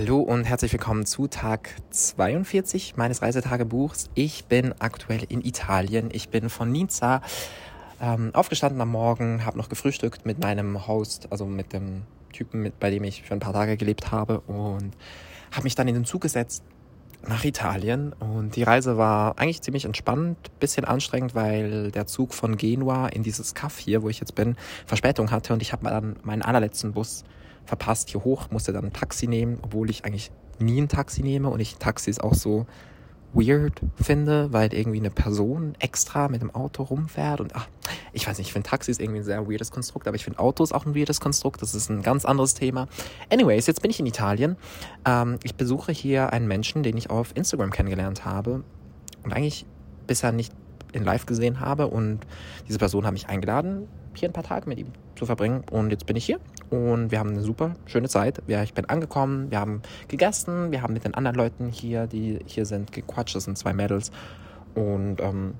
Hallo und herzlich willkommen zu Tag 42 meines Reisetagebuchs. Ich bin aktuell in Italien. Ich bin von Nizza ähm, aufgestanden am Morgen, habe noch gefrühstückt mit meinem Host, also mit dem Typen, mit, bei dem ich für ein paar Tage gelebt habe und habe mich dann in den Zug gesetzt nach Italien und die Reise war eigentlich ziemlich entspannt, bisschen anstrengend, weil der Zug von Genua in dieses Kaff hier, wo ich jetzt bin, Verspätung hatte und ich habe dann meinen allerletzten Bus verpasst hier hoch, musste dann ein Taxi nehmen, obwohl ich eigentlich nie ein Taxi nehme und ich Taxis auch so weird finde, weil irgendwie eine Person extra mit dem Auto rumfährt und ach, ich weiß nicht, ich finde Taxis irgendwie ein sehr weirdes Konstrukt, aber ich finde Autos auch ein weirdes Konstrukt, das ist ein ganz anderes Thema. Anyways, jetzt bin ich in Italien. Ähm, ich besuche hier einen Menschen, den ich auf Instagram kennengelernt habe und eigentlich bisher nicht in live gesehen habe und diese Person hat mich eingeladen, hier ein paar Tage mit ihm zu verbringen. Und jetzt bin ich hier und wir haben eine super schöne Zeit. Ich bin angekommen, wir haben gegessen, wir haben mit den anderen Leuten hier, die hier sind, gequatscht. Das sind zwei Mädels. Und ähm,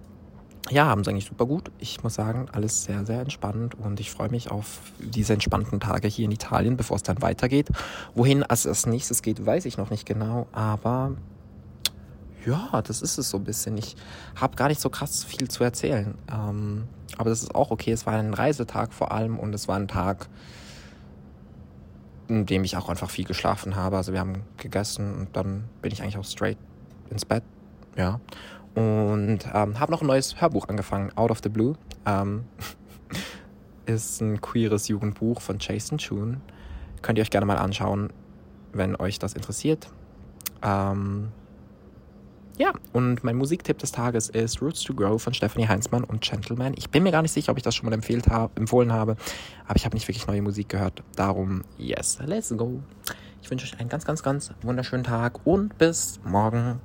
ja, haben es eigentlich super gut. Ich muss sagen, alles sehr, sehr entspannt und ich freue mich auf diese entspannten Tage hier in Italien, bevor es dann weitergeht. Wohin es als nächstes geht, weiß ich noch nicht genau, aber ja, das ist es so ein bisschen. Ich habe gar nicht so krass viel zu erzählen. Ähm, aber das ist auch okay. Es war ein Reisetag vor allem und es war ein Tag, in dem ich auch einfach viel geschlafen habe. Also wir haben gegessen und dann bin ich eigentlich auch straight ins Bett. Ja. Und ähm, habe noch ein neues Hörbuch angefangen, Out of the Blue. Ähm, ist ein queeres Jugendbuch von Jason Chun. Könnt ihr euch gerne mal anschauen, wenn euch das interessiert. Ähm, ja, und mein Musiktipp des Tages ist Roots to Grow von Stephanie Heinzmann und Gentleman. Ich bin mir gar nicht sicher, ob ich das schon mal empfehlt hab, empfohlen habe, aber ich habe nicht wirklich neue Musik gehört. Darum, yes, let's go. Ich wünsche euch einen ganz, ganz, ganz wunderschönen Tag und bis morgen.